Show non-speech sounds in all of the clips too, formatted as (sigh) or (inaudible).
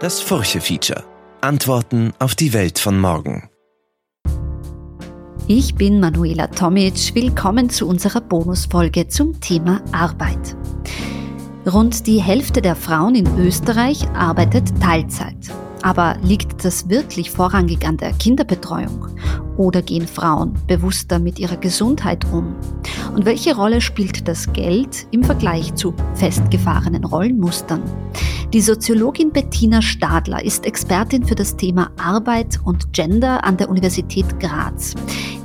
Das Furche-Feature. Antworten auf die Welt von morgen. Ich bin Manuela Tomic. Willkommen zu unserer Bonusfolge zum Thema Arbeit. Rund die Hälfte der Frauen in Österreich arbeitet Teilzeit. Aber liegt das wirklich vorrangig an der Kinderbetreuung? Oder gehen Frauen bewusster mit ihrer Gesundheit um? Und welche Rolle spielt das Geld im Vergleich zu festgefahrenen Rollenmustern? Die Soziologin Bettina Stadler ist Expertin für das Thema Arbeit und Gender an der Universität Graz.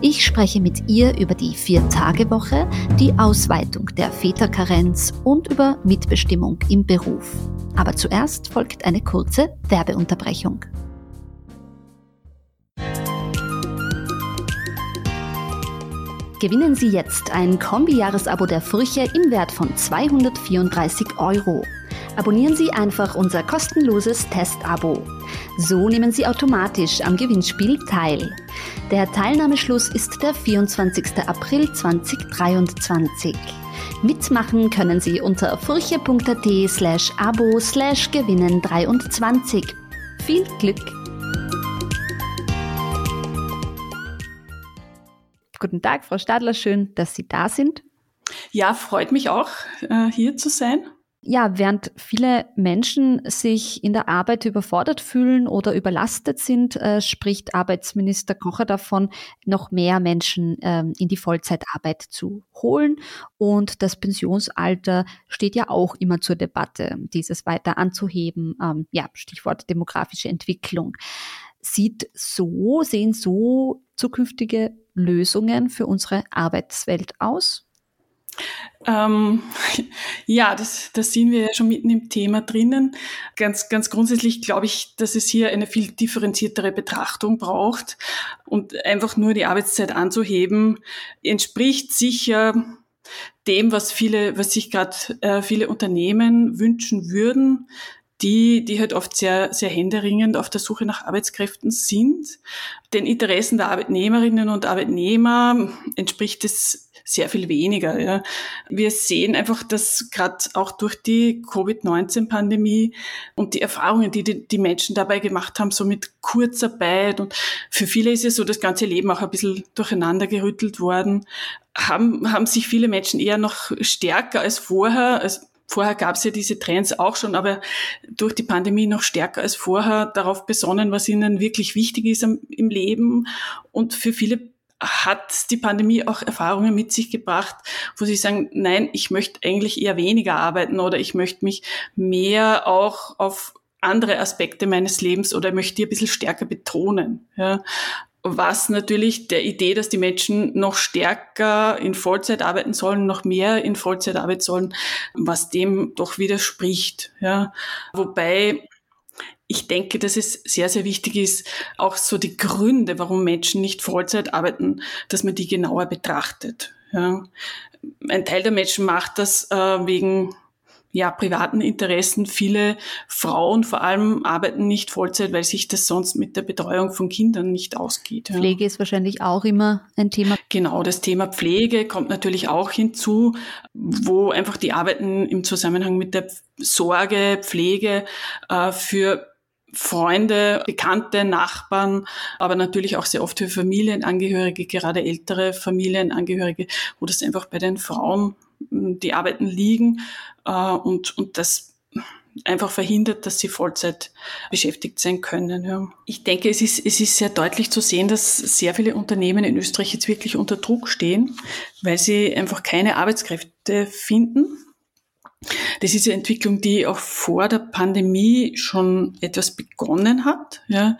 Ich spreche mit ihr über die Vier-Tage-Woche, die Ausweitung der Väterkarenz und über Mitbestimmung im Beruf. Aber zuerst folgt eine kurze Werbeunterbrechung. Gewinnen Sie jetzt ein Kombi-Jahresabo der Furche im Wert von 234 Euro. Abonnieren Sie einfach unser kostenloses Testabo. So nehmen Sie automatisch am Gewinnspiel teil. Der Teilnahmeschluss ist der 24. April 2023. Mitmachen können Sie unter furche.at slash abo slash gewinnen 23. Viel Glück! Guten Tag, Frau Stadler, schön, dass Sie da sind. Ja, freut mich auch, äh, hier zu sein. Ja, während viele Menschen sich in der Arbeit überfordert fühlen oder überlastet sind, äh, spricht Arbeitsminister Kocher davon, noch mehr Menschen ähm, in die Vollzeitarbeit zu holen. Und das Pensionsalter steht ja auch immer zur Debatte, dieses weiter anzuheben. Ähm, ja, Stichwort demografische Entwicklung. Sieht so, sehen so zukünftige Lösungen für unsere Arbeitswelt aus? Ähm, ja, das, das sehen wir ja schon mitten im Thema drinnen. Ganz, ganz grundsätzlich glaube ich, dass es hier eine viel differenziertere Betrachtung braucht und einfach nur die Arbeitszeit anzuheben, entspricht sicher dem, was viele, was sich gerade äh, viele Unternehmen wünschen würden, die, die halt oft sehr, sehr händeringend auf der Suche nach Arbeitskräften sind. Den Interessen der Arbeitnehmerinnen und Arbeitnehmer entspricht es sehr viel weniger. Ja. Wir sehen einfach, dass gerade auch durch die Covid-19-Pandemie und die Erfahrungen, die, die die Menschen dabei gemacht haben, so mit Kurzarbeit und für viele ist ja so das ganze Leben auch ein bisschen durcheinander gerüttelt worden, haben, haben sich viele Menschen eher noch stärker als vorher, als Vorher gab es ja diese Trends auch schon, aber durch die Pandemie noch stärker als vorher darauf besonnen, was ihnen wirklich wichtig ist im Leben. Und für viele hat die Pandemie auch Erfahrungen mit sich gebracht, wo sie sagen, nein, ich möchte eigentlich eher weniger arbeiten oder ich möchte mich mehr auch auf andere Aspekte meines Lebens oder möchte die ein bisschen stärker betonen. Ja. Was natürlich der Idee, dass die Menschen noch stärker in Vollzeit arbeiten sollen, noch mehr in Vollzeit arbeiten sollen, was dem doch widerspricht. Ja. Wobei ich denke, dass es sehr, sehr wichtig ist, auch so die Gründe, warum Menschen nicht Vollzeit arbeiten, dass man die genauer betrachtet. Ja. Ein Teil der Menschen macht das äh, wegen ja, privaten Interessen. Viele Frauen vor allem arbeiten nicht Vollzeit, weil sich das sonst mit der Betreuung von Kindern nicht ausgeht. Ja. Pflege ist wahrscheinlich auch immer ein Thema. Genau, das Thema Pflege kommt natürlich auch hinzu, wo einfach die Arbeiten im Zusammenhang mit der Sorge, Pflege äh, für Freunde, Bekannte, Nachbarn, aber natürlich auch sehr oft für Familienangehörige, gerade ältere Familienangehörige, wo das einfach bei den Frauen die Arbeiten liegen äh, und, und das einfach verhindert, dass sie Vollzeit beschäftigt sein können. Ja. Ich denke, es ist, es ist sehr deutlich zu sehen, dass sehr viele Unternehmen in Österreich jetzt wirklich unter Druck stehen, weil sie einfach keine Arbeitskräfte finden das ist eine Entwicklung, die auch vor der Pandemie schon etwas begonnen hat. Ja.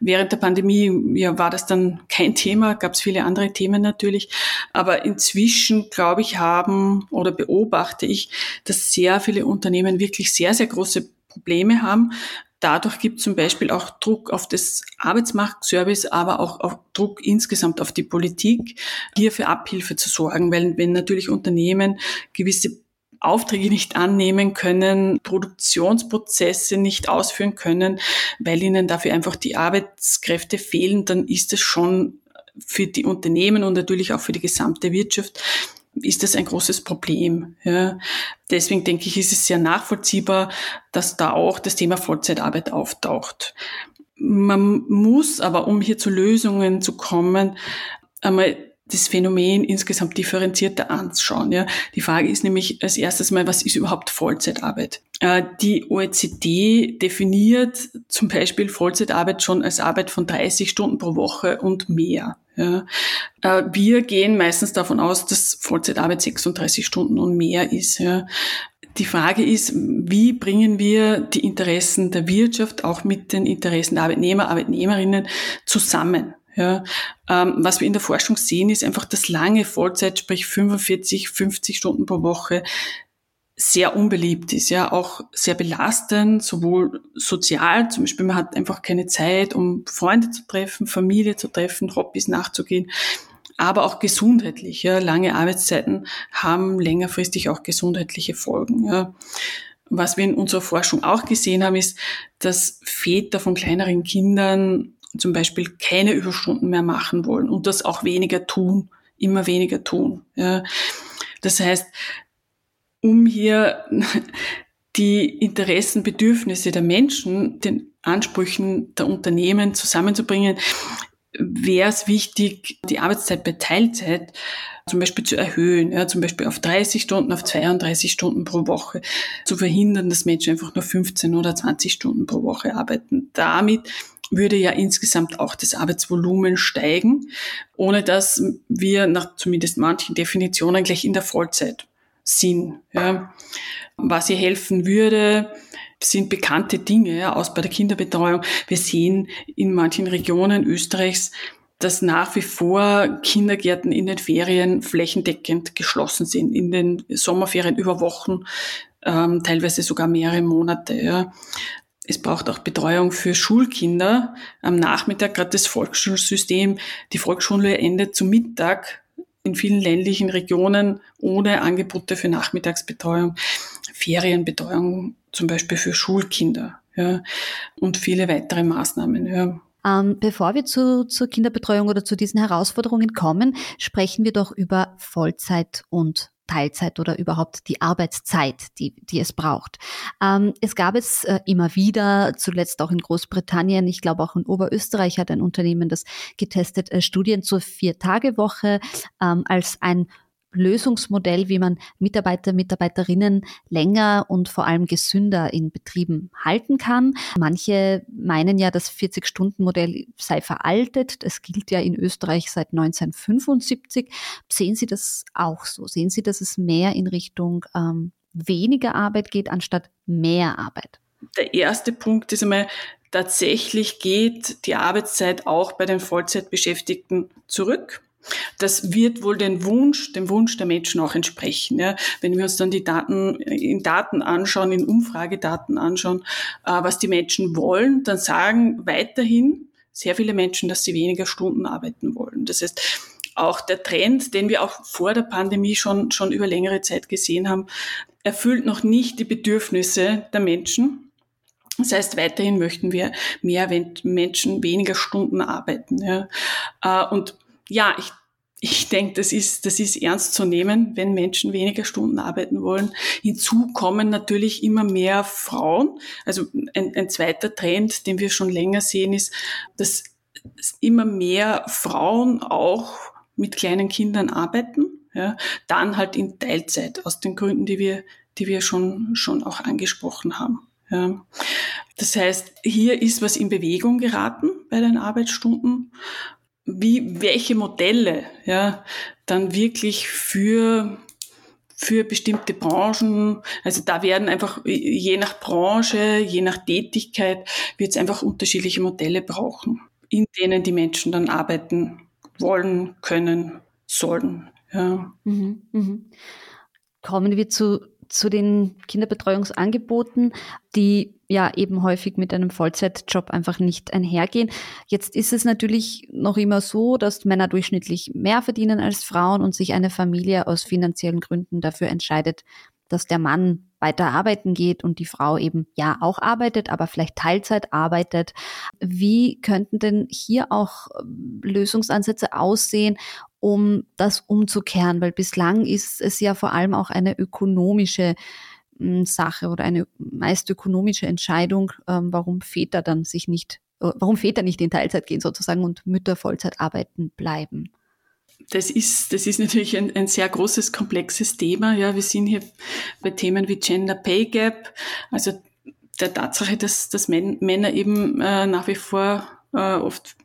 Während der Pandemie ja, war das dann kein Thema, gab es viele andere Themen natürlich. Aber inzwischen, glaube ich, haben oder beobachte ich, dass sehr viele Unternehmen wirklich sehr, sehr große Probleme haben. Dadurch gibt es zum Beispiel auch Druck auf das Arbeitsmarktservice, aber auch, auch Druck insgesamt auf die Politik, hier für Abhilfe zu sorgen, weil wenn natürlich Unternehmen gewisse Aufträge nicht annehmen können, Produktionsprozesse nicht ausführen können, weil ihnen dafür einfach die Arbeitskräfte fehlen, dann ist es schon für die Unternehmen und natürlich auch für die gesamte Wirtschaft ist das ein großes Problem. Ja. Deswegen denke ich, ist es sehr nachvollziehbar, dass da auch das Thema Vollzeitarbeit auftaucht. Man muss aber, um hier zu Lösungen zu kommen, einmal das Phänomen insgesamt differenzierter anschauen. Ja. Die Frage ist nämlich als erstes mal, was ist überhaupt Vollzeitarbeit? Äh, die OECD definiert zum Beispiel Vollzeitarbeit schon als Arbeit von 30 Stunden pro Woche und mehr. Ja. Äh, wir gehen meistens davon aus, dass Vollzeitarbeit 36 Stunden und mehr ist. Ja. Die Frage ist, wie bringen wir die Interessen der Wirtschaft auch mit den Interessen der Arbeitnehmer, Arbeitnehmerinnen zusammen? Ja, ähm, was wir in der Forschung sehen, ist einfach, dass lange Vollzeit, sprich 45, 50 Stunden pro Woche, sehr unbeliebt ist, ja, auch sehr belastend, sowohl sozial, zum Beispiel man hat einfach keine Zeit, um Freunde zu treffen, Familie zu treffen, Hobbys nachzugehen, aber auch gesundheitlich, ja, lange Arbeitszeiten haben längerfristig auch gesundheitliche Folgen, ja. Was wir in unserer Forschung auch gesehen haben, ist, dass Väter von kleineren Kindern zum Beispiel keine Überstunden mehr machen wollen und das auch weniger tun, immer weniger tun. Ja. Das heißt, um hier (laughs) die Interessen, Bedürfnisse der Menschen, den Ansprüchen der Unternehmen zusammenzubringen, wäre es wichtig, die Arbeitszeit bei Teilzeit zum Beispiel zu erhöhen, ja, zum Beispiel auf 30 Stunden, auf 32 Stunden pro Woche, zu verhindern, dass Menschen einfach nur 15 oder 20 Stunden pro Woche arbeiten. Damit würde ja insgesamt auch das Arbeitsvolumen steigen, ohne dass wir nach zumindest manchen Definitionen gleich in der Vollzeit sind. Ja. Was ihr helfen würde, sind bekannte Dinge, ja, aus bei der Kinderbetreuung. Wir sehen in manchen Regionen Österreichs, dass nach wie vor Kindergärten in den Ferien flächendeckend geschlossen sind, in den Sommerferien über Wochen, ähm, teilweise sogar mehrere Monate. Ja. Es braucht auch Betreuung für Schulkinder am Nachmittag, gerade das Volksschulsystem. Die Volksschule endet zum Mittag in vielen ländlichen Regionen ohne Angebote für Nachmittagsbetreuung, Ferienbetreuung zum Beispiel für Schulkinder ja, und viele weitere Maßnahmen. Ja. Ähm, bevor wir zu, zur Kinderbetreuung oder zu diesen Herausforderungen kommen, sprechen wir doch über Vollzeit und Teilzeit oder überhaupt die Arbeitszeit, die, die es braucht. Ähm, es gab es äh, immer wieder, zuletzt auch in Großbritannien, ich glaube auch in Oberösterreich hat ein Unternehmen das getestet, äh, Studien zur Vier-Tage-Woche ähm, als ein Lösungsmodell, wie man Mitarbeiter, Mitarbeiterinnen länger und vor allem gesünder in Betrieben halten kann. Manche meinen ja, das 40-Stunden-Modell sei veraltet. Das gilt ja in Österreich seit 1975. Sehen Sie das auch so? Sehen Sie, dass es mehr in Richtung ähm, weniger Arbeit geht, anstatt mehr Arbeit? Der erste Punkt ist einmal, tatsächlich geht die Arbeitszeit auch bei den Vollzeitbeschäftigten zurück. Das wird wohl den Wunsch, dem Wunsch der Menschen auch entsprechen. Ja. Wenn wir uns dann die Daten in Daten anschauen, in Umfragedaten anschauen, äh, was die Menschen wollen, dann sagen weiterhin sehr viele Menschen, dass sie weniger Stunden arbeiten wollen. Das heißt, auch der Trend, den wir auch vor der Pandemie schon, schon über längere Zeit gesehen haben, erfüllt noch nicht die Bedürfnisse der Menschen. Das heißt, weiterhin möchten wir mehr Menschen weniger Stunden arbeiten. Ja. Äh, und ja, ich, ich denke, das ist, das ist ernst zu nehmen, wenn Menschen weniger Stunden arbeiten wollen. Hinzu kommen natürlich immer mehr Frauen. Also ein, ein zweiter Trend, den wir schon länger sehen, ist, dass immer mehr Frauen auch mit kleinen Kindern arbeiten. Ja, dann halt in Teilzeit aus den Gründen, die wir, die wir schon, schon auch angesprochen haben. Ja. Das heißt, hier ist was in Bewegung geraten bei den Arbeitsstunden wie, welche Modelle, ja, dann wirklich für, für bestimmte Branchen, also da werden einfach, je nach Branche, je nach Tätigkeit, wird es einfach unterschiedliche Modelle brauchen, in denen die Menschen dann arbeiten wollen, können, sollen. Ja. Mhm, mh. Kommen wir zu zu den Kinderbetreuungsangeboten, die ja eben häufig mit einem Vollzeitjob einfach nicht einhergehen. Jetzt ist es natürlich noch immer so, dass Männer durchschnittlich mehr verdienen als Frauen und sich eine Familie aus finanziellen Gründen dafür entscheidet, dass der Mann weiter arbeiten geht und die Frau eben ja auch arbeitet, aber vielleicht Teilzeit arbeitet. Wie könnten denn hier auch ähm, Lösungsansätze aussehen, um das umzukehren? Weil bislang ist es ja vor allem auch eine ökonomische hm, Sache oder eine meist ökonomische Entscheidung, ähm, warum Väter dann sich nicht, äh, warum Väter nicht in Teilzeit gehen sozusagen und Mütter Vollzeit arbeiten bleiben. Das ist, das ist natürlich ein, ein sehr großes, komplexes Thema. Ja, wir sind hier bei Themen wie Gender Pay Gap, also der Tatsache, dass, dass Männer eben äh, nach wie vor äh, oft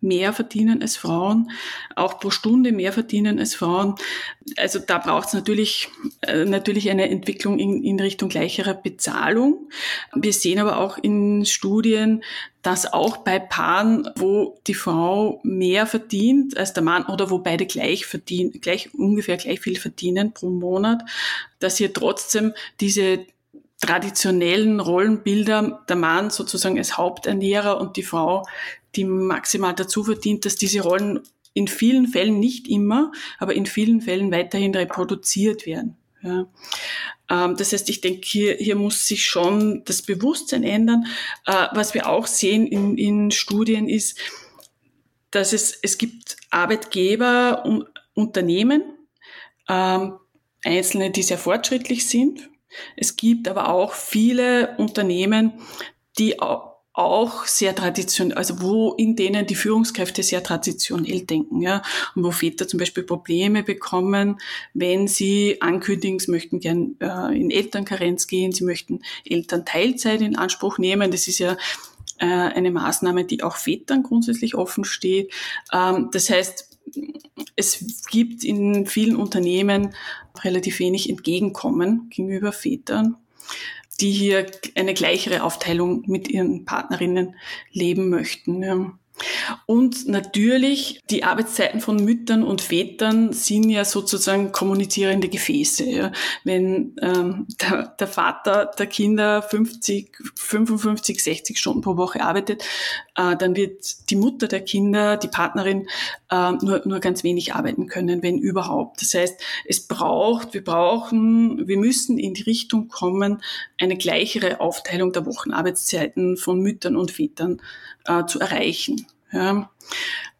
mehr verdienen als Frauen, auch pro Stunde mehr verdienen als Frauen. Also da braucht es natürlich, äh, natürlich eine Entwicklung in, in Richtung gleicherer Bezahlung. Wir sehen aber auch in Studien, dass auch bei Paaren, wo die Frau mehr verdient als der Mann oder wo beide gleich verdienen, gleich ungefähr gleich viel verdienen pro Monat, dass hier trotzdem diese traditionellen Rollenbilder, der Mann sozusagen als Haupternährer und die Frau die maximal dazu verdient, dass diese Rollen in vielen Fällen, nicht immer, aber in vielen Fällen weiterhin reproduziert werden. Ja. Ähm, das heißt, ich denke, hier, hier muss sich schon das Bewusstsein ändern. Äh, was wir auch sehen in, in Studien ist, dass es, es gibt Arbeitgeber und Unternehmen, ähm, einzelne, die sehr fortschrittlich sind. Es gibt aber auch viele Unternehmen, die auch sehr traditionell, also wo in denen die Führungskräfte sehr traditionell denken, ja, und wo Väter zum Beispiel Probleme bekommen, wenn sie ankündigen, sie möchten gern äh, in Elternkarenz gehen, sie möchten Elternteilzeit in Anspruch nehmen. Das ist ja äh, eine Maßnahme, die auch Vätern grundsätzlich offen steht. Ähm, das heißt, es gibt in vielen Unternehmen relativ wenig Entgegenkommen gegenüber Vätern die hier eine gleichere Aufteilung mit ihren Partnerinnen leben möchten. Ja. Und natürlich, die Arbeitszeiten von Müttern und Vätern sind ja sozusagen kommunizierende Gefäße. Ja. Wenn ähm, der, der, Vater der Kinder 50, 55, 60 Stunden pro Woche arbeitet, äh, dann wird die Mutter der Kinder, die Partnerin, äh, nur, nur ganz wenig arbeiten können, wenn überhaupt. Das heißt, es braucht, wir brauchen, wir müssen in die Richtung kommen, eine gleichere Aufteilung der Wochenarbeitszeiten von Müttern und Vätern äh, zu erreichen. Ja.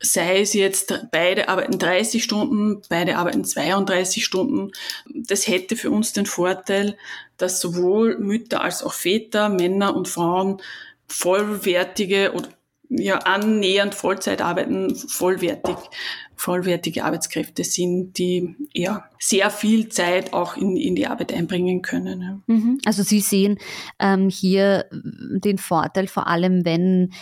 Sei es jetzt, beide arbeiten 30 Stunden, beide arbeiten 32 Stunden. Das hätte für uns den Vorteil, dass sowohl Mütter als auch Väter, Männer und Frauen vollwertige oder ja, annähernd Vollzeit arbeiten, vollwertig, vollwertige Arbeitskräfte sind, die ja sehr viel Zeit auch in, in die Arbeit einbringen können. Mhm. Also Sie sehen ähm, hier den Vorteil, vor allem wenn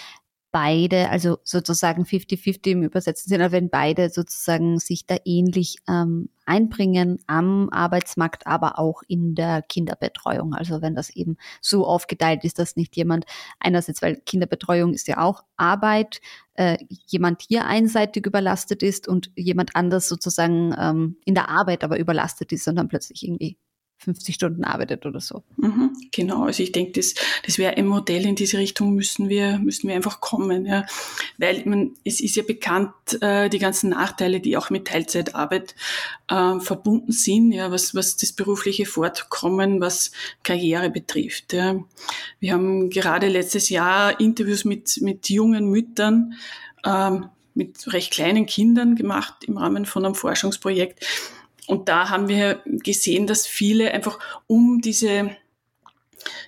beide, also sozusagen 50-50 im Übersetzen sind, aber wenn beide sozusagen sich da ähnlich ähm, einbringen am Arbeitsmarkt, aber auch in der Kinderbetreuung. Also wenn das eben so aufgeteilt ist, dass nicht jemand einerseits, weil Kinderbetreuung ist ja auch Arbeit, äh, jemand hier einseitig überlastet ist und jemand anders sozusagen ähm, in der Arbeit aber überlastet ist und dann plötzlich irgendwie 50 Stunden arbeitet oder so. Mhm, genau, also ich denke, das, das wäre ein Modell, in diese Richtung müssen wir, müssen wir einfach kommen, ja. Weil man, es ist ja bekannt, äh, die ganzen Nachteile, die auch mit Teilzeitarbeit äh, verbunden sind, ja, was, was das berufliche Fortkommen, was Karriere betrifft. Ja. Wir haben gerade letztes Jahr Interviews mit, mit jungen Müttern, ähm, mit recht kleinen Kindern gemacht im Rahmen von einem Forschungsprojekt und da haben wir gesehen, dass viele einfach um diese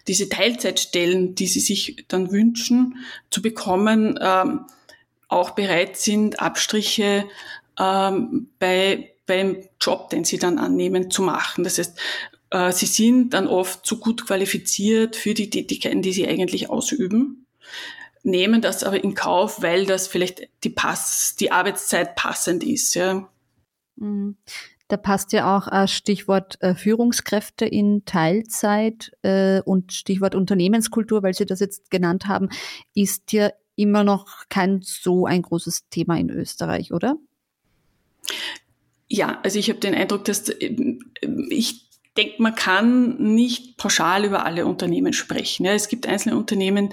diese Teilzeitstellen, die sie sich dann wünschen zu bekommen, ähm, auch bereit sind, Abstriche ähm, bei, beim Job, den sie dann annehmen, zu machen. Das heißt, äh, sie sind dann oft zu gut qualifiziert für die Tätigkeiten, die sie eigentlich ausüben, nehmen das aber in Kauf, weil das vielleicht die, Pass, die Arbeitszeit passend ist. Ja. Da passt ja auch äh, Stichwort äh, Führungskräfte in Teilzeit äh, und Stichwort Unternehmenskultur, weil Sie das jetzt genannt haben, ist ja immer noch kein so ein großes Thema in Österreich, oder? Ja, also ich habe den Eindruck, dass ich denke, man kann nicht pauschal über alle Unternehmen sprechen. Es gibt einzelne Unternehmen,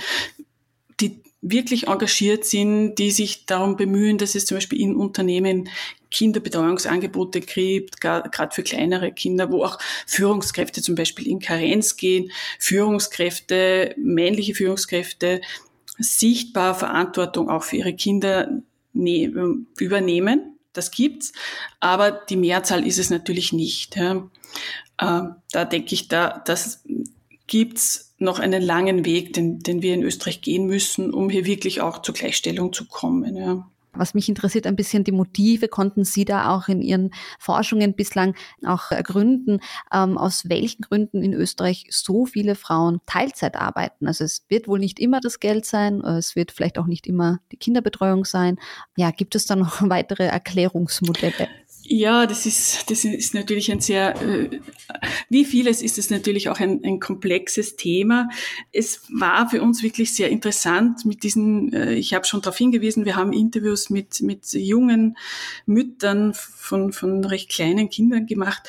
die wirklich engagiert sind, die sich darum bemühen, dass es zum Beispiel in Unternehmen Kinderbetreuungsangebote gibt, gerade für kleinere Kinder, wo auch Führungskräfte zum Beispiel in Karenz gehen, Führungskräfte, männliche Führungskräfte sichtbar Verantwortung auch für ihre Kinder ne übernehmen. das gibt's, aber die Mehrzahl ist es natürlich nicht. Ja. Äh, da denke ich, da das gibt's noch einen langen Weg, den, den wir in Österreich gehen müssen, um hier wirklich auch zur Gleichstellung zu kommen. Ja. Was mich interessiert ein bisschen die Motive, konnten Sie da auch in Ihren Forschungen bislang auch ergründen, ähm, aus welchen Gründen in Österreich so viele Frauen Teilzeit arbeiten? Also es wird wohl nicht immer das Geld sein, es wird vielleicht auch nicht immer die Kinderbetreuung sein. Ja, gibt es da noch (laughs) weitere Erklärungsmodelle? Ja, das ist, das ist natürlich ein sehr, äh, wie vieles ist es natürlich auch ein, ein komplexes Thema. Es war für uns wirklich sehr interessant mit diesen, äh, ich habe schon darauf hingewiesen, wir haben Interviews mit, mit jungen Müttern von, von recht kleinen Kindern gemacht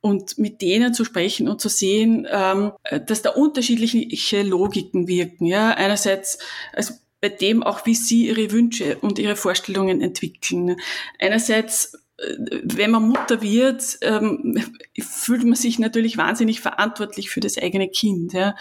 und mit denen zu sprechen und zu sehen, ähm, dass da unterschiedliche Logiken wirken. Ja, einerseits, also bei dem auch, wie sie ihre Wünsche und ihre Vorstellungen entwickeln. Einerseits wenn man Mutter wird, ähm, fühlt man sich natürlich wahnsinnig verantwortlich für das eigene Kind. Ja.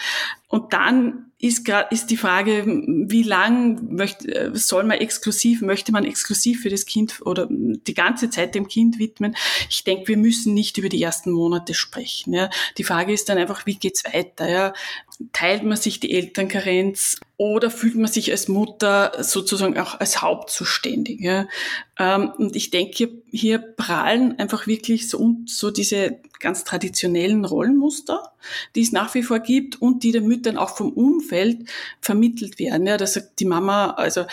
Und dann ist ist die Frage, wie lang möchte, soll man exklusiv, möchte man exklusiv für das Kind oder die ganze Zeit dem Kind widmen? Ich denke, wir müssen nicht über die ersten Monate sprechen. Ja. Die Frage ist dann einfach, wie geht's weiter? Ja. Teilt man sich die Elternkarenz oder fühlt man sich als Mutter sozusagen auch als Hauptzuständig? Ja. Ähm, und ich denke, hier prallen einfach wirklich so, so diese ganz traditionellen Rollenmuster, die es nach wie vor gibt und die den Müttern auch vom Umfeld vermittelt werden. Ja, da sagt die Mama, also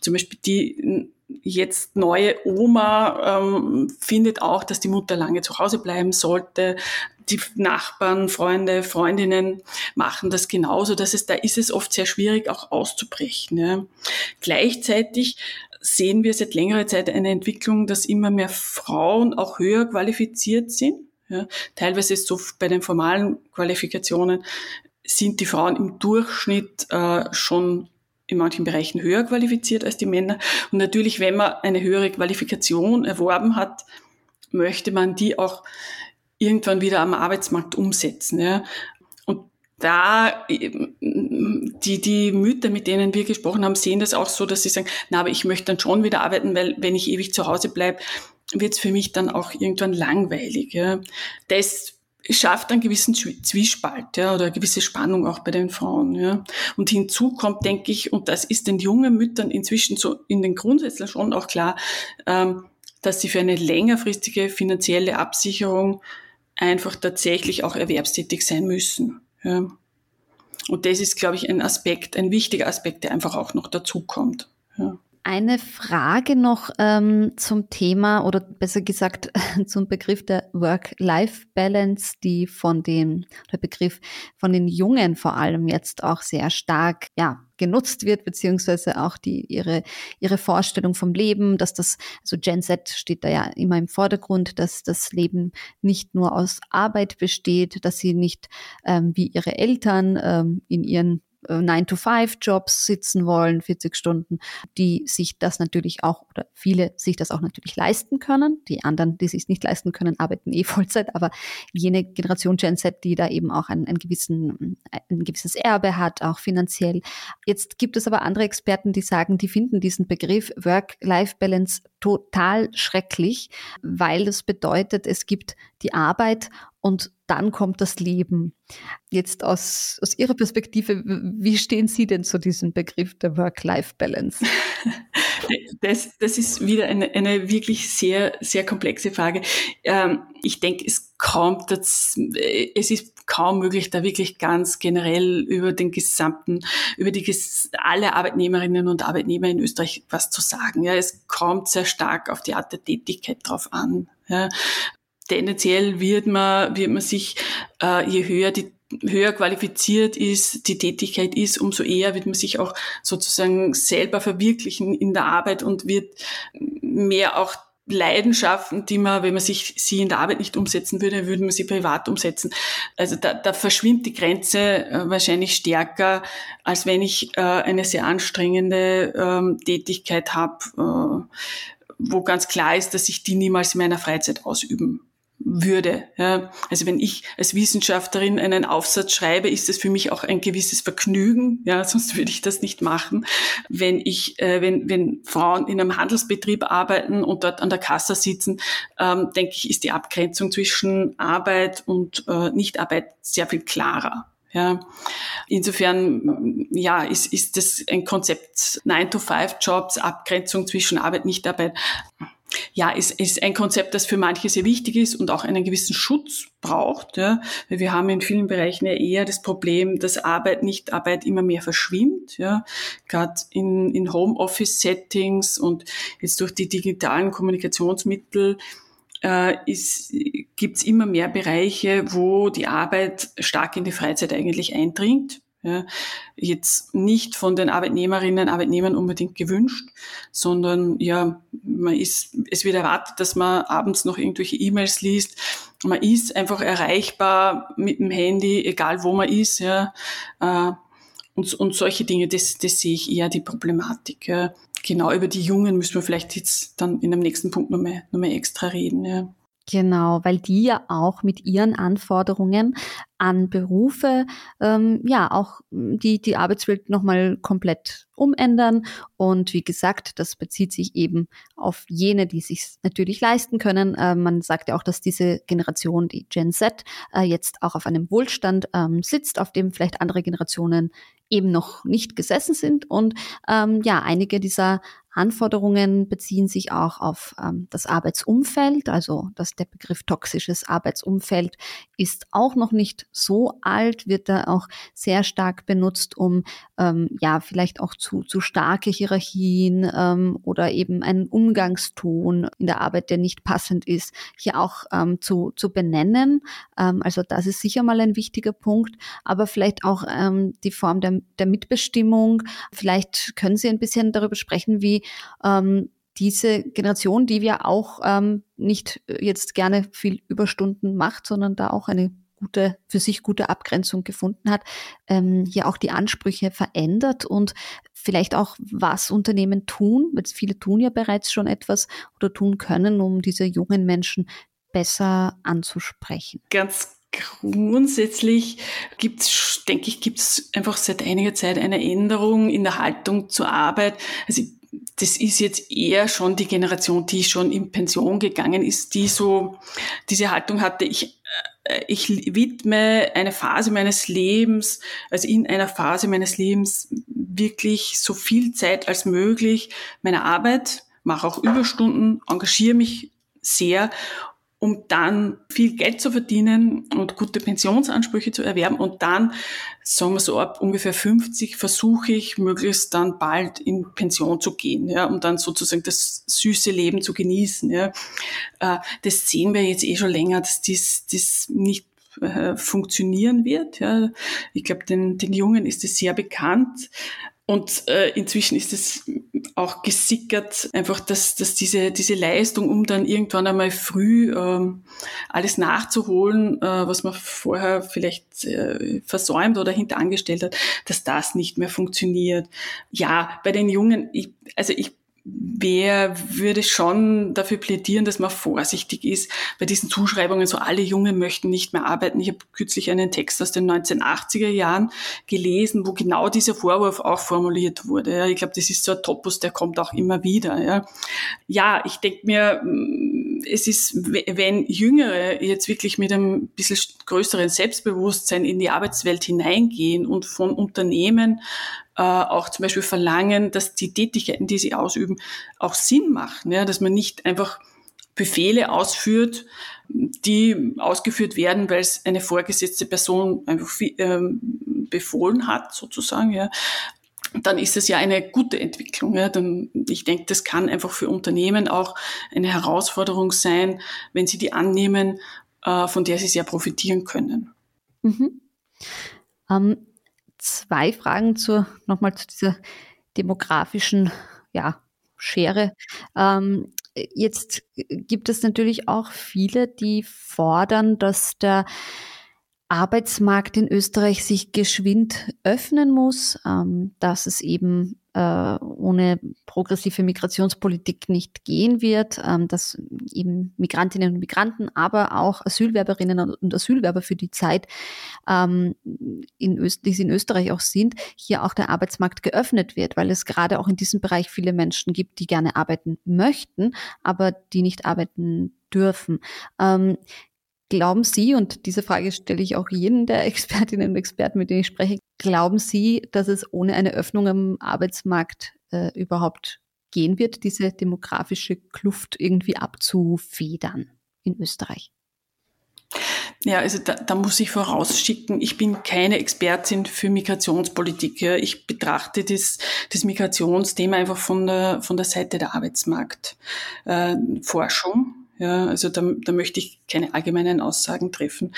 zum Beispiel die jetzt neue Oma ähm, findet auch, dass die Mutter lange zu Hause bleiben sollte. Die Nachbarn, Freunde, Freundinnen machen das genauso. Das ist, da ist es oft sehr schwierig, auch auszubrechen. Ja. Gleichzeitig sehen wir seit längerer Zeit eine Entwicklung, dass immer mehr Frauen auch höher qualifiziert sind. Ja, teilweise ist so bei den formalen Qualifikationen sind die Frauen im Durchschnitt äh, schon in manchen Bereichen höher qualifiziert als die Männer. Und natürlich, wenn man eine höhere Qualifikation erworben hat, möchte man die auch irgendwann wieder am Arbeitsmarkt umsetzen. Ja. Und da, die, die Mütter, mit denen wir gesprochen haben, sehen das auch so, dass sie sagen, na, aber ich möchte dann schon wieder arbeiten, weil wenn ich ewig zu Hause bleibe, wird es für mich dann auch irgendwann langweilig. Ja. Das schafft einen gewissen Zwiespalt ja, oder eine gewisse Spannung auch bei den Frauen. Ja. Und hinzu kommt, denke ich, und das ist den jungen Müttern inzwischen so in den Grundsätzen schon auch klar, ähm, dass sie für eine längerfristige finanzielle Absicherung einfach tatsächlich auch erwerbstätig sein müssen. Ja. Und das ist, glaube ich, ein Aspekt, ein wichtiger Aspekt, der einfach auch noch dazu kommt. Ja. Eine Frage noch ähm, zum Thema oder besser gesagt (laughs) zum Begriff der Work-Life-Balance, die von dem der Begriff von den Jungen vor allem jetzt auch sehr stark ja genutzt wird beziehungsweise auch die ihre ihre Vorstellung vom Leben, dass das also Gen Z steht da ja immer im Vordergrund, dass das Leben nicht nur aus Arbeit besteht, dass sie nicht ähm, wie ihre Eltern ähm, in ihren 9-to-5-Jobs äh, sitzen wollen, 40 Stunden, die sich das natürlich auch oder viele sich das auch natürlich leisten können. Die anderen, die sich nicht leisten können, arbeiten eh (laughs) Vollzeit, aber jene Generation Gen Z, die da eben auch ein, ein, gewissen, ein gewisses Erbe hat, auch finanziell. Jetzt gibt es aber andere Experten, die sagen, die finden diesen Begriff Work-Life-Balance total schrecklich, weil das bedeutet, es gibt die Arbeit und dann kommt das Leben. Jetzt aus, aus Ihrer Perspektive, wie stehen Sie denn zu diesem Begriff der Work-Life-Balance? (laughs) Das, das ist wieder eine, eine wirklich sehr, sehr komplexe Frage. Ähm, ich denke, es kommt, es ist kaum möglich, da wirklich ganz generell über den gesamten, über die alle Arbeitnehmerinnen und Arbeitnehmer in Österreich was zu sagen. Ja, es kommt sehr stark auf die Art der Tätigkeit drauf an. Ja tendenziell wird man, wird man sich, äh, je höher die höher qualifiziert ist, die Tätigkeit ist, umso eher wird man sich auch sozusagen selber verwirklichen in der Arbeit und wird mehr auch Leidenschaften, die man, wenn man sich sie in der Arbeit nicht umsetzen würde, würde man sie privat umsetzen. Also da, da verschwimmt die Grenze äh, wahrscheinlich stärker, als wenn ich äh, eine sehr anstrengende ähm, Tätigkeit habe, äh, wo ganz klar ist, dass ich die niemals in meiner Freizeit ausüben würde. Ja. Also wenn ich als Wissenschaftlerin einen Aufsatz schreibe, ist das für mich auch ein gewisses Vergnügen. Ja, (laughs) sonst würde ich das nicht machen. Wenn ich, äh, wenn, wenn Frauen in einem Handelsbetrieb arbeiten und dort an der Kasse sitzen, ähm, denke ich, ist die Abgrenzung zwischen Arbeit und äh, Nichtarbeit sehr viel klarer. Ja, insofern, ja, ist, ist das ein Konzept 9-to-5-Jobs, Abgrenzung zwischen Arbeit, Nichtarbeit ja, ist, ist ein Konzept, das für manche sehr wichtig ist und auch einen gewissen Schutz braucht. Ja. Weil wir haben in vielen Bereichen ja eher das Problem, dass Arbeit, Nicht-Arbeit immer mehr verschwimmt. Ja. Gerade in, in Homeoffice-Settings und jetzt durch die digitalen Kommunikationsmittel äh, gibt es immer mehr Bereiche, wo die Arbeit stark in die Freizeit eigentlich eindringt. Ja, jetzt nicht von den Arbeitnehmerinnen, Arbeitnehmern unbedingt gewünscht, sondern ja, man ist, es wird erwartet, dass man abends noch irgendwelche E-Mails liest. Man ist einfach erreichbar mit dem Handy, egal wo man ist, ja. Äh, und, und solche Dinge, das, das sehe ich eher die Problematik. Ja. Genau über die Jungen müssen wir vielleicht jetzt dann in dem nächsten Punkt nochmal noch mal extra reden. Ja. Genau, weil die ja auch mit ihren Anforderungen an Berufe ähm, ja auch die die Arbeitswelt nochmal komplett umändern und wie gesagt, das bezieht sich eben auf jene, die sich natürlich leisten können. Äh, man sagt ja auch, dass diese Generation, die Gen Z, äh, jetzt auch auf einem Wohlstand ähm, sitzt, auf dem vielleicht andere Generationen eben noch nicht gesessen sind. Und ähm, ja, einige dieser Anforderungen beziehen sich auch auf ähm, das Arbeitsumfeld. Also dass der Begriff toxisches Arbeitsumfeld ist auch noch nicht so alt, wird da auch sehr stark benutzt, um ähm, ja vielleicht auch zu, zu starke Hierarchien ähm, oder eben einen Umgangston in der Arbeit, der nicht passend ist, hier auch ähm, zu, zu benennen. Ähm, also das ist sicher mal ein wichtiger Punkt, aber vielleicht auch ähm, die Form der, der Mitbestimmung. Vielleicht können Sie ein bisschen darüber sprechen, wie ähm, diese Generation, die wir auch ähm, nicht jetzt gerne viel Überstunden macht, sondern da auch eine gute, für sich gute Abgrenzung gefunden hat, ähm, hier auch die Ansprüche verändert und vielleicht auch, was Unternehmen tun, weil viele tun ja bereits schon etwas oder tun können, um diese jungen Menschen besser anzusprechen. Ganz grundsätzlich gibt's, denke ich, gibt's einfach seit einiger Zeit eine Änderung in der Haltung zur Arbeit. Also das ist jetzt eher schon die Generation, die schon in Pension gegangen ist, die so diese Haltung hatte, ich, äh, ich widme eine Phase meines Lebens, also in einer Phase meines Lebens wirklich so viel Zeit als möglich meiner Arbeit, mache auch Überstunden, engagiere mich sehr um dann viel Geld zu verdienen und gute Pensionsansprüche zu erwerben. Und dann, sagen wir so, ab ungefähr 50 versuche ich möglichst dann bald in Pension zu gehen, ja, um dann sozusagen das süße Leben zu genießen. Ja. Äh, das sehen wir jetzt eh schon länger, dass das, das nicht äh, funktionieren wird. Ja. Ich glaube, den, den Jungen ist es sehr bekannt. Und äh, inzwischen ist es auch gesickert, einfach, dass, dass diese, diese Leistung, um dann irgendwann einmal früh ähm, alles nachzuholen, äh, was man vorher vielleicht äh, versäumt oder hinterangestellt hat, dass das nicht mehr funktioniert. Ja, bei den Jungen, ich, also ich wer würde schon dafür plädieren, dass man vorsichtig ist bei diesen Zuschreibungen, so alle Jungen möchten nicht mehr arbeiten. Ich habe kürzlich einen Text aus den 1980er Jahren gelesen, wo genau dieser Vorwurf auch formuliert wurde. Ich glaube, das ist so ein Topos, der kommt auch immer wieder. Ja, ja ich denke mir, es ist, wenn Jüngere jetzt wirklich mit einem bisschen größeren Selbstbewusstsein in die Arbeitswelt hineingehen und von Unternehmen äh, auch zum Beispiel verlangen, dass die Tätigkeiten, die sie ausüben, auch Sinn machen, ja, dass man nicht einfach Befehle ausführt, die ausgeführt werden, weil es eine vorgesetzte Person einfach ähm, befohlen hat, sozusagen, ja, dann ist es ja eine gute Entwicklung. Ja. Ich denke, das kann einfach für Unternehmen auch eine Herausforderung sein, wenn sie die annehmen, äh, von der sie sehr profitieren können. Mhm. Ähm, zwei Fragen zur, nochmal zu dieser demografischen ja, Schere. Ähm, jetzt gibt es natürlich auch viele, die fordern, dass der Arbeitsmarkt in Österreich sich geschwind öffnen muss, ähm, dass es eben äh, ohne progressive Migrationspolitik nicht gehen wird, ähm, dass eben Migrantinnen und Migranten, aber auch Asylwerberinnen und Asylwerber für die Zeit, ähm, in die sie in Österreich auch sind, hier auch der Arbeitsmarkt geöffnet wird, weil es gerade auch in diesem Bereich viele Menschen gibt, die gerne arbeiten möchten, aber die nicht arbeiten dürfen. Ähm, Glauben Sie, und diese Frage stelle ich auch jeden der (laughs) Expertinnen und Experten, mit denen ich spreche, glauben Sie, dass es ohne eine Öffnung am Arbeitsmarkt äh, überhaupt gehen wird, diese demografische Kluft irgendwie abzufedern in Österreich? Ja, also da, da muss ich vorausschicken, ich bin keine Expertin für Migrationspolitik. Ja. Ich betrachte das, das Migrationsthema einfach von der, von der Seite der Arbeitsmarktforschung. Äh, ja, also da, da möchte ich keine allgemeinen Aussagen treffen.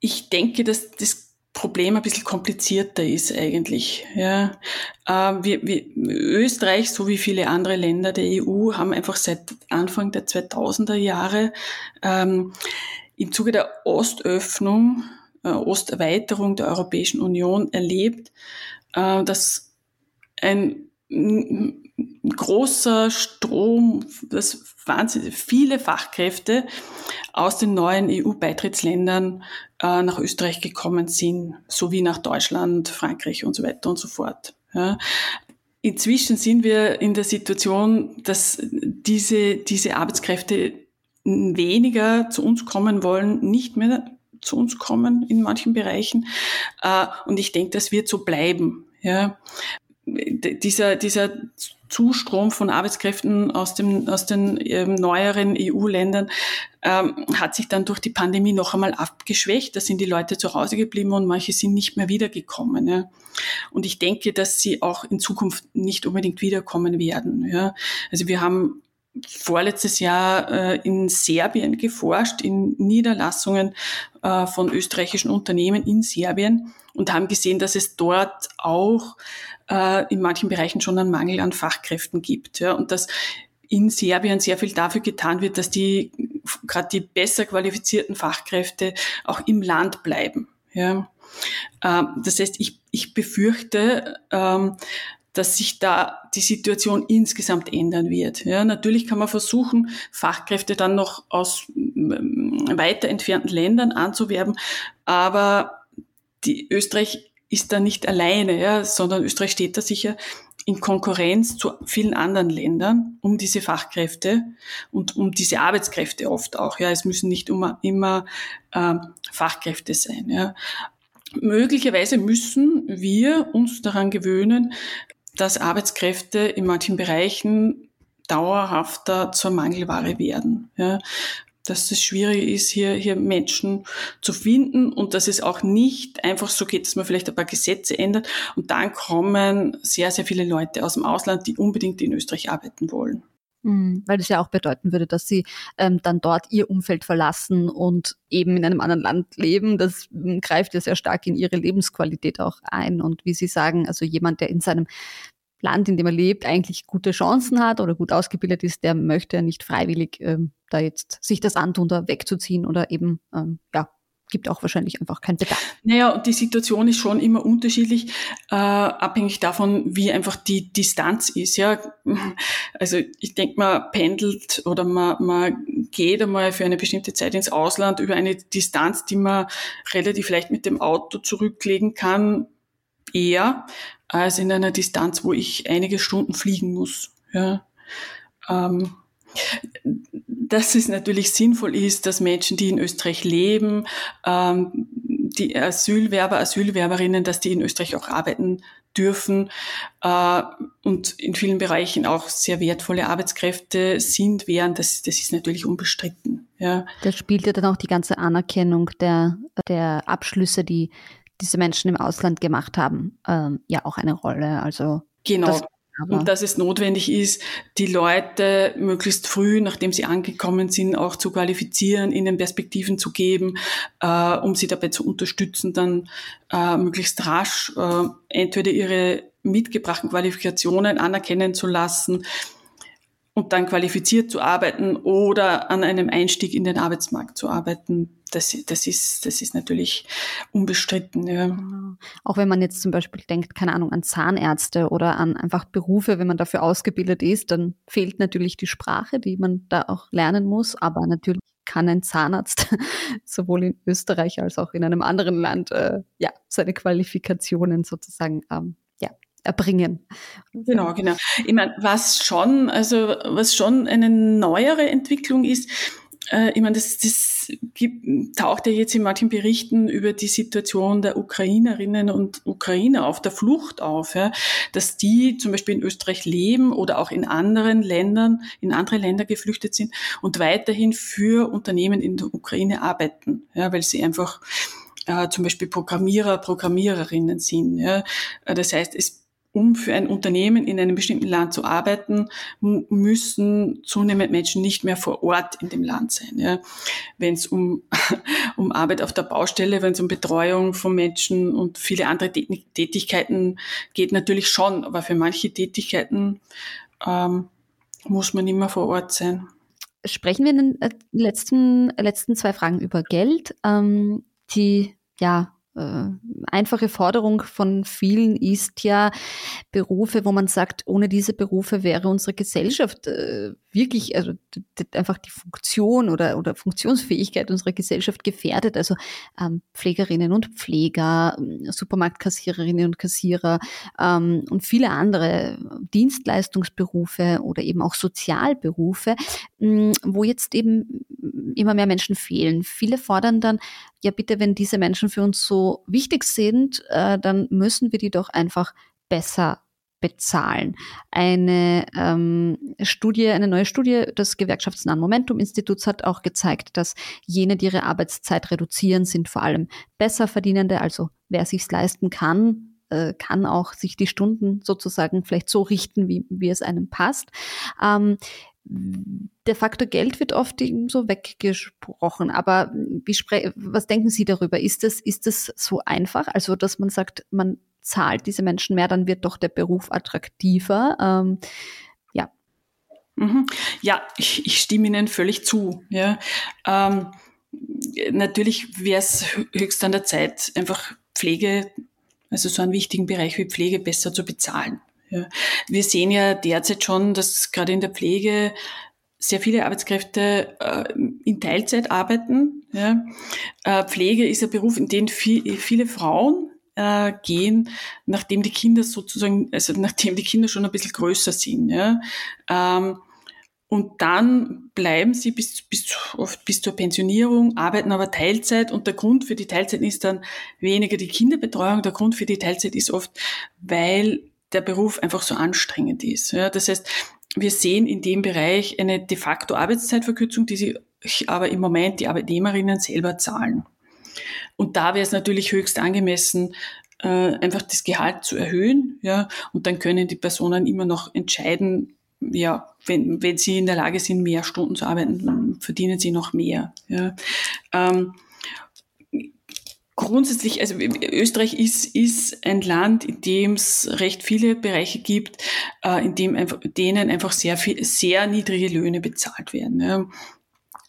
Ich denke, dass das Problem ein bisschen komplizierter ist eigentlich. Ja. Äh, wir, wir, Österreich, so wie viele andere Länder der EU, haben einfach seit Anfang der 2000er Jahre ähm, im Zuge der Ostöffnung, äh, Osterweiterung der Europäischen Union erlebt, äh, dass ein großer Strom, das wahnsinnig viele Fachkräfte aus den neuen EU-Beitrittsländern äh, nach Österreich gekommen sind, sowie nach Deutschland, Frankreich und so weiter und so fort. Ja. Inzwischen sind wir in der Situation, dass diese, diese Arbeitskräfte weniger zu uns kommen wollen, nicht mehr zu uns kommen in manchen Bereichen. Äh, und ich denke, das wird so bleiben. Ja dieser, dieser Zustrom von Arbeitskräften aus, dem, aus den ähm, neueren EU-Ländern ähm, hat sich dann durch die Pandemie noch einmal abgeschwächt. Da sind die Leute zu Hause geblieben und manche sind nicht mehr wiedergekommen. Ja. Und ich denke, dass sie auch in Zukunft nicht unbedingt wiederkommen werden. Ja. Also wir haben vorletztes Jahr äh, in Serbien geforscht, in Niederlassungen äh, von österreichischen Unternehmen in Serbien und haben gesehen, dass es dort auch äh, in manchen Bereichen schon einen Mangel an Fachkräften gibt. Ja, und dass in Serbien sehr viel dafür getan wird, dass die gerade die besser qualifizierten Fachkräfte auch im Land bleiben. Ja. Ähm, das heißt, ich, ich befürchte, ähm, dass sich da die Situation insgesamt ändern wird. Ja, natürlich kann man versuchen, Fachkräfte dann noch aus ähm, weiter entfernten Ländern anzuwerben, aber die Österreich ist da nicht alleine, ja, sondern Österreich steht da sicher in Konkurrenz zu vielen anderen Ländern um diese Fachkräfte und um diese Arbeitskräfte oft auch. Ja, es müssen nicht immer, immer äh, Fachkräfte sein. Ja. Möglicherweise müssen wir uns daran gewöhnen, dass Arbeitskräfte in manchen Bereichen dauerhafter zur Mangelware werden. Ja dass es schwierig ist, hier, hier Menschen zu finden und dass es auch nicht einfach so geht, dass man vielleicht ein paar Gesetze ändert und dann kommen sehr, sehr viele Leute aus dem Ausland, die unbedingt in Österreich arbeiten wollen. Mhm, weil das ja auch bedeuten würde, dass sie ähm, dann dort ihr Umfeld verlassen und eben in einem anderen Land leben. Das ähm, greift ja sehr stark in ihre Lebensqualität auch ein. Und wie Sie sagen, also jemand, der in seinem Land, in dem er lebt, eigentlich gute Chancen hat oder gut ausgebildet ist, der möchte nicht freiwillig ähm, da jetzt sich das antun, da wegzuziehen oder eben, ähm, ja, gibt auch wahrscheinlich einfach keinen Bedarf. Naja, und die Situation ist schon immer unterschiedlich, äh, abhängig davon, wie einfach die Distanz ist. Ja, also ich denke, man pendelt oder man, man geht einmal für eine bestimmte Zeit ins Ausland über eine Distanz, die man relativ leicht mit dem Auto zurücklegen kann, eher als in einer Distanz, wo ich einige Stunden fliegen muss. Ja. Ähm, dass es natürlich sinnvoll ist, dass Menschen, die in Österreich leben, ähm, die Asylwerber, Asylwerberinnen, dass die in Österreich auch arbeiten dürfen äh, und in vielen Bereichen auch sehr wertvolle Arbeitskräfte sind, wären, das, das ist natürlich unbestritten. Ja. Da spielt ja dann auch die ganze Anerkennung der, der Abschlüsse, die diese Menschen im Ausland gemacht haben, ähm, ja auch eine Rolle. Also genau. Und dass es notwendig ist, die Leute möglichst früh, nachdem sie angekommen sind, auch zu qualifizieren, ihnen Perspektiven zu geben, äh, um sie dabei zu unterstützen, dann äh, möglichst rasch äh, entweder ihre mitgebrachten Qualifikationen anerkennen zu lassen und dann qualifiziert zu arbeiten oder an einem Einstieg in den Arbeitsmarkt zu arbeiten, das, das, ist, das ist natürlich unbestritten. Ja. Genau. Auch wenn man jetzt zum Beispiel denkt, keine Ahnung, an Zahnärzte oder an einfach Berufe, wenn man dafür ausgebildet ist, dann fehlt natürlich die Sprache, die man da auch lernen muss. Aber natürlich kann ein Zahnarzt (laughs) sowohl in Österreich als auch in einem anderen Land äh, ja, seine Qualifikationen sozusagen ähm, erbringen. Genau, genau. Ich meine, was schon, also was schon eine neuere Entwicklung ist, äh, ich meine, das, das gibt, taucht ja jetzt in manchen Berichten über die Situation der Ukrainerinnen und Ukrainer auf der Flucht auf, ja, dass die zum Beispiel in Österreich leben oder auch in anderen Ländern, in andere Länder geflüchtet sind und weiterhin für Unternehmen in der Ukraine arbeiten, ja, weil sie einfach äh, zum Beispiel Programmierer, Programmiererinnen sind. Ja. Das heißt, es um für ein Unternehmen in einem bestimmten Land zu arbeiten, müssen zunehmend Menschen nicht mehr vor Ort in dem Land sein. Ja. Wenn es um, (laughs) um Arbeit auf der Baustelle, wenn es um Betreuung von Menschen und viele andere Tätigkeiten geht, natürlich schon. Aber für manche Tätigkeiten ähm, muss man immer vor Ort sein. Sprechen wir in den äh, letzten, letzten zwei Fragen über Geld. Ähm, die ja, äh, einfache Forderung von vielen ist ja Berufe, wo man sagt, ohne diese Berufe wäre unsere Gesellschaft äh, wirklich, also einfach die Funktion oder, oder Funktionsfähigkeit unserer Gesellschaft gefährdet. Also ähm, Pflegerinnen und Pfleger, ähm, Supermarktkassiererinnen und Kassierer ähm, und viele andere Dienstleistungsberufe oder eben auch Sozialberufe, ähm, wo jetzt eben immer mehr Menschen fehlen. Viele fordern dann, ja bitte, wenn diese Menschen für uns so wichtig sind, äh, dann müssen wir die doch einfach besser bezahlen. Eine ähm, Studie, eine neue Studie des gewerkschaftsnahen Momentum-Instituts hat auch gezeigt, dass jene, die ihre Arbeitszeit reduzieren, sind vor allem besser verdienende, also wer sich's leisten kann, äh, kann auch sich die Stunden sozusagen vielleicht so richten, wie, wie es einem passt. Ähm, der Faktor Geld wird oft so weggesprochen, aber wie was denken Sie darüber? Ist das, ist das so einfach? Also, dass man sagt, man zahlt diese Menschen mehr, dann wird doch der Beruf attraktiver. Ähm, ja. Mhm. Ja, ich, ich, stimme Ihnen völlig zu. Ja. Ähm, natürlich wäre es höchst an der Zeit, einfach Pflege, also so einen wichtigen Bereich wie Pflege besser zu bezahlen. Ja. Wir sehen ja derzeit schon, dass gerade in der Pflege sehr viele Arbeitskräfte äh, in Teilzeit arbeiten. Ja. Äh, Pflege ist ein Beruf, in den viel, viele Frauen äh, gehen, nachdem die Kinder sozusagen, also nachdem die Kinder schon ein bisschen größer sind. Ja. Ähm, und dann bleiben sie bis, bis, oft bis zur Pensionierung, arbeiten aber Teilzeit. Und der Grund für die Teilzeit ist dann weniger die Kinderbetreuung. Der Grund für die Teilzeit ist oft, weil der Beruf einfach so anstrengend ist. Ja, das heißt, wir sehen in dem Bereich eine de facto Arbeitszeitverkürzung, die sich aber im Moment die Arbeitnehmerinnen selber zahlen. Und da wäre es natürlich höchst angemessen, äh, einfach das Gehalt zu erhöhen, ja, und dann können die Personen immer noch entscheiden, ja, wenn, wenn sie in der Lage sind, mehr Stunden zu arbeiten, verdienen sie noch mehr. Ja. Ähm, grundsätzlich, also Österreich ist, ist ein Land, in dem es recht viele Bereiche gibt, äh, in dem einfach, denen einfach sehr viel, sehr niedrige Löhne bezahlt werden. Ja.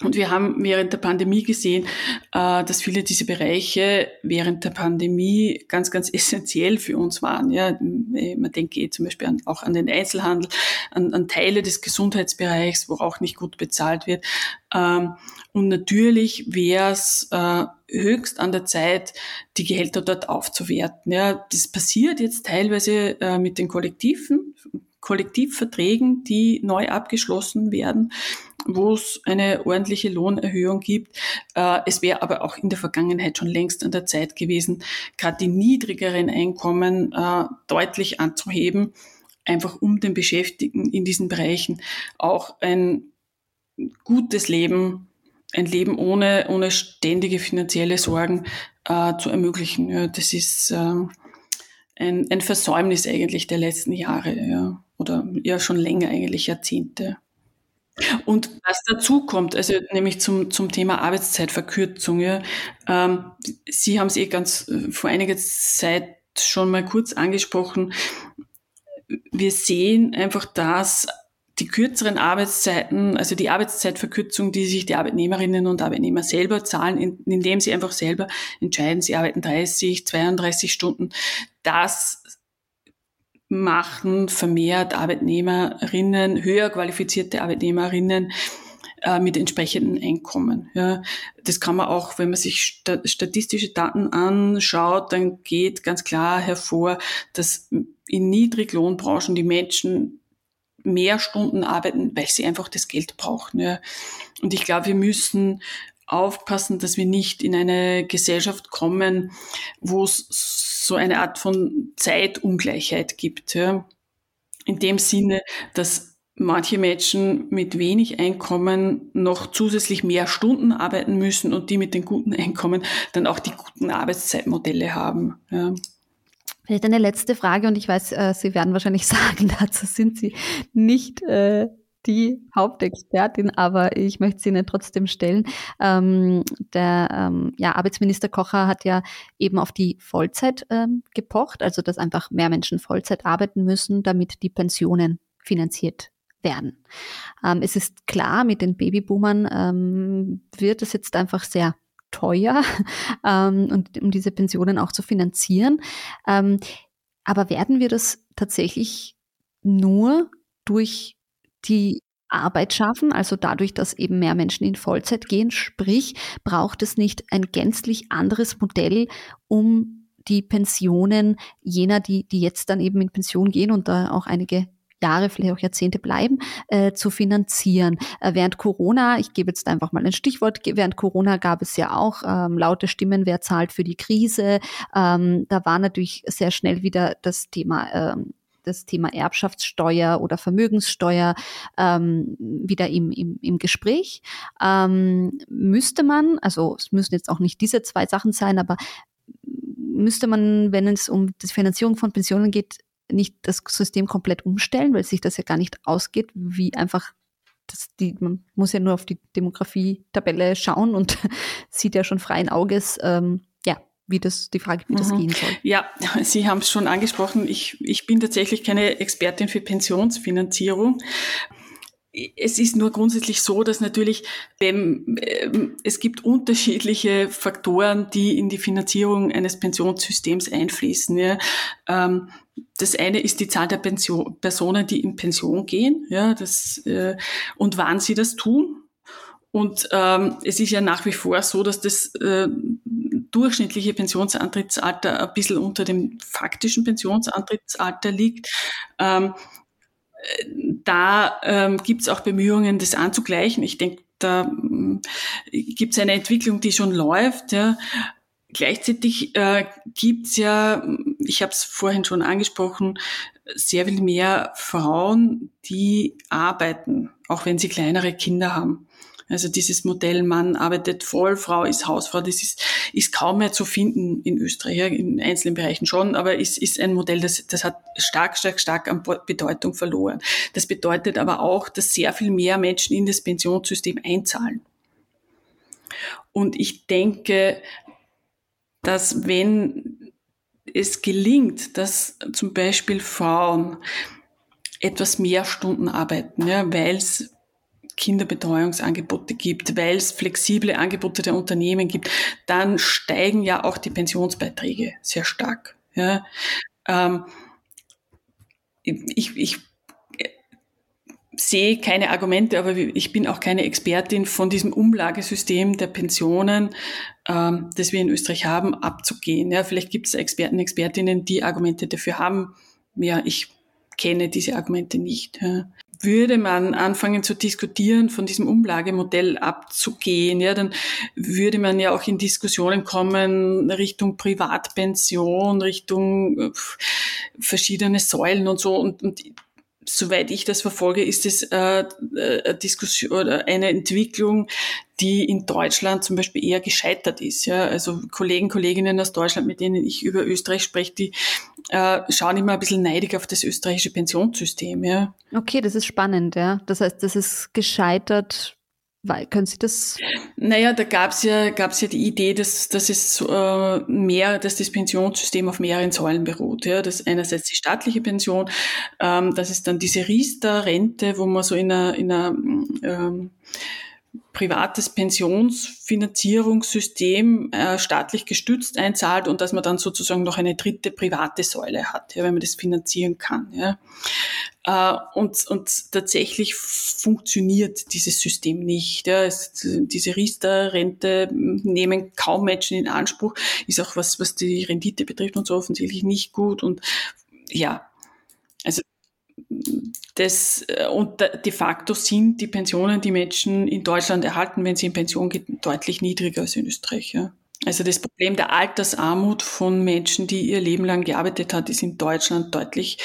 Und wir haben während der Pandemie gesehen, äh, dass viele dieser Bereiche während der Pandemie ganz, ganz essentiell für uns waren. Ja, man denke eh zum Beispiel auch an den Einzelhandel, an, an Teile des Gesundheitsbereichs, wo auch nicht gut bezahlt wird. Ähm, und natürlich wäre es äh, höchst an der Zeit, die Gehälter dort aufzuwerten. Ja, das passiert jetzt teilweise äh, mit den Kollektiven, Kollektivverträgen, die neu abgeschlossen werden, wo es eine ordentliche Lohnerhöhung gibt. Äh, es wäre aber auch in der Vergangenheit schon längst an der Zeit gewesen, gerade die niedrigeren Einkommen äh, deutlich anzuheben, einfach um den Beschäftigten in diesen Bereichen auch ein gutes Leben ein Leben ohne, ohne ständige finanzielle Sorgen äh, zu ermöglichen. Das ist ein, ein Versäumnis eigentlich der letzten Jahre ja, oder ja schon länger eigentlich Jahrzehnte. Und was dazu kommt, also nämlich zum, zum Thema Arbeitszeitverkürzung, ja, ähm, Sie haben es eh ganz äh, vor einiger Zeit schon mal kurz angesprochen. Wir sehen einfach, dass die kürzeren Arbeitszeiten, also die Arbeitszeitverkürzung, die sich die Arbeitnehmerinnen und Arbeitnehmer selber zahlen, indem sie einfach selber entscheiden, sie arbeiten 30, 32 Stunden, das machen vermehrt Arbeitnehmerinnen, höher qualifizierte Arbeitnehmerinnen äh, mit entsprechenden Einkommen. Ja. Das kann man auch, wenn man sich statistische Daten anschaut, dann geht ganz klar hervor, dass in Niedriglohnbranchen die Menschen mehr Stunden arbeiten, weil sie einfach das Geld brauchen. Ja. Und ich glaube, wir müssen aufpassen, dass wir nicht in eine Gesellschaft kommen, wo es so eine Art von Zeitungleichheit gibt. Ja. In dem Sinne, dass manche Menschen mit wenig Einkommen noch zusätzlich mehr Stunden arbeiten müssen und die mit den guten Einkommen dann auch die guten Arbeitszeitmodelle haben. Ja. Vielleicht eine letzte Frage und ich weiß, äh, Sie werden wahrscheinlich (laughs) sagen, dazu sind Sie nicht äh, die Hauptexpertin, aber ich möchte sie Ihnen trotzdem stellen. Ähm, der ähm, ja, Arbeitsminister Kocher hat ja eben auf die Vollzeit ähm, gepocht, also dass einfach mehr Menschen Vollzeit arbeiten müssen, damit die Pensionen finanziert werden. Ähm, es ist klar, mit den Babyboomern ähm, wird es jetzt einfach sehr teuer, (laughs) ähm, und, um diese Pensionen auch zu finanzieren. Aber werden wir das tatsächlich nur durch die Arbeit schaffen, also dadurch, dass eben mehr Menschen in Vollzeit gehen, sprich, braucht es nicht ein gänzlich anderes Modell, um die Pensionen jener, die, die jetzt dann eben in Pension gehen und da auch einige Jahre, vielleicht auch Jahrzehnte bleiben, äh, zu finanzieren. Äh, während Corona, ich gebe jetzt einfach mal ein Stichwort, während Corona gab es ja auch ähm, laute Stimmen, wer zahlt für die Krise. Ähm, da war natürlich sehr schnell wieder das Thema ähm, das Thema Erbschaftssteuer oder Vermögenssteuer ähm, wieder im, im, im Gespräch. Ähm, müsste man, also es müssen jetzt auch nicht diese zwei Sachen sein, aber müsste man, wenn es um die Finanzierung von Pensionen geht, nicht das System komplett umstellen, weil sich das ja gar nicht ausgeht, wie einfach das, die, man muss ja nur auf die Demografie-Tabelle schauen und (laughs) sieht ja schon freien Auges, ähm, wie das, die Frage, wie mhm. das gehen soll. Ja, (laughs) Sie haben es schon angesprochen. Ich, ich bin tatsächlich keine Expertin für Pensionsfinanzierung es ist nur grundsätzlich so, dass natürlich ähm, es gibt unterschiedliche Faktoren, die in die Finanzierung eines Pensionssystems einfließen. Ja. Ähm, das eine ist die Zahl der Pension, Personen, die in Pension gehen, ja, das, äh, und wann sie das tun. Und ähm, es ist ja nach wie vor so, dass das äh, durchschnittliche Pensionsantrittsalter ein bisschen unter dem faktischen Pensionsantrittsalter liegt. Ähm, da ähm, gibt es auch Bemühungen, das anzugleichen. Ich denke, da ähm, gibt es eine Entwicklung, die schon läuft. Ja. Gleichzeitig äh, gibt es ja, ich habe es vorhin schon angesprochen, sehr viel mehr Frauen, die arbeiten, auch wenn sie kleinere Kinder haben. Also dieses Modell, Mann arbeitet voll, Frau ist Hausfrau, das ist, ist kaum mehr zu finden in Österreich, in einzelnen Bereichen schon, aber ist, ist ein Modell, das, das hat stark, stark, stark an Bedeutung verloren. Das bedeutet aber auch, dass sehr viel mehr Menschen in das Pensionssystem einzahlen. Und ich denke, dass wenn es gelingt, dass zum Beispiel Frauen etwas mehr Stunden arbeiten, ja, weil es Kinderbetreuungsangebote gibt, weil es flexible Angebote der Unternehmen gibt, dann steigen ja auch die Pensionsbeiträge sehr stark. Ja. Ähm, ich, ich sehe keine Argumente, aber ich bin auch keine Expertin von diesem Umlagesystem der Pensionen, ähm, das wir in Österreich haben, abzugehen. Ja, vielleicht gibt es Experten, Expertinnen, die Argumente dafür haben. Ja, ich kenne diese Argumente nicht. Ja würde man anfangen zu diskutieren, von diesem Umlagemodell abzugehen, ja, dann würde man ja auch in Diskussionen kommen Richtung Privatpension, Richtung äh, verschiedene Säulen und so. Und, und soweit ich das verfolge, ist es äh, äh, eine Diskussion oder eine Entwicklung, die in Deutschland zum Beispiel eher gescheitert ist. Ja? Also Kollegen, Kolleginnen aus Deutschland, mit denen ich über Österreich spreche, die äh, schauen immer ein bisschen neidig auf das österreichische Pensionssystem. Ja? Okay, das ist spannend. Ja, das heißt, das ist gescheitert Weil, können Sie das? Naja, da gab es ja, gab's ja die Idee, dass, dass es äh, mehr, dass das Pensionssystem auf mehreren Säulen beruht. Ja. Das einerseits die staatliche Pension, ähm, das ist dann diese Riester-Rente, wo man so in einer, in einer ähm, privates Pensionsfinanzierungssystem äh, staatlich gestützt einzahlt und dass man dann sozusagen noch eine dritte private Säule hat, ja, wenn man das finanzieren kann. Ja. Äh, und, und tatsächlich funktioniert dieses System nicht. Ja. Es, diese Riester-Rente nehmen kaum Menschen in Anspruch, ist auch was, was die Rendite betrifft und so offensichtlich nicht gut. Und ja, also das, äh, und de facto sind die Pensionen, die Menschen in Deutschland erhalten, wenn sie in Pension gehen, deutlich niedriger als in Österreich. Ja. Also das Problem der Altersarmut von Menschen, die ihr Leben lang gearbeitet haben, ist in Deutschland deutlich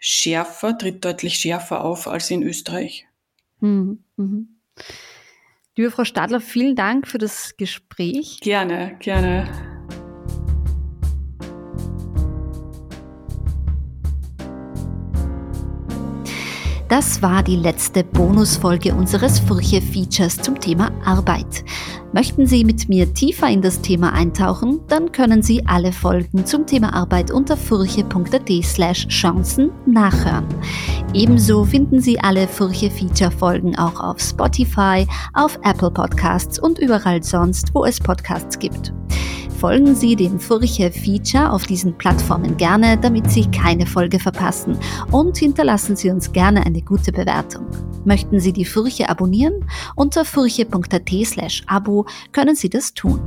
schärfer, tritt deutlich schärfer auf als in Österreich. Mhm. Mhm. Liebe Frau Stadler, vielen Dank für das Gespräch. Gerne, gerne. Das war die letzte Bonusfolge unseres Furche-Features zum Thema Arbeit. Möchten Sie mit mir tiefer in das Thema eintauchen, dann können Sie alle Folgen zum Thema Arbeit unter furche.at slash Chancen nachhören. Ebenso finden Sie alle Furche-Feature-Folgen auch auf Spotify, auf Apple Podcasts und überall sonst, wo es Podcasts gibt. Folgen Sie dem Furche Feature auf diesen Plattformen gerne, damit Sie keine Folge verpassen und hinterlassen Sie uns gerne eine gute Bewertung. Möchten Sie die Furche abonnieren? Unter furche.at slash abo können Sie das tun.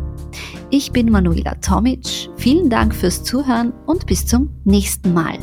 Ich bin Manuela Tomic, vielen Dank fürs Zuhören und bis zum nächsten Mal.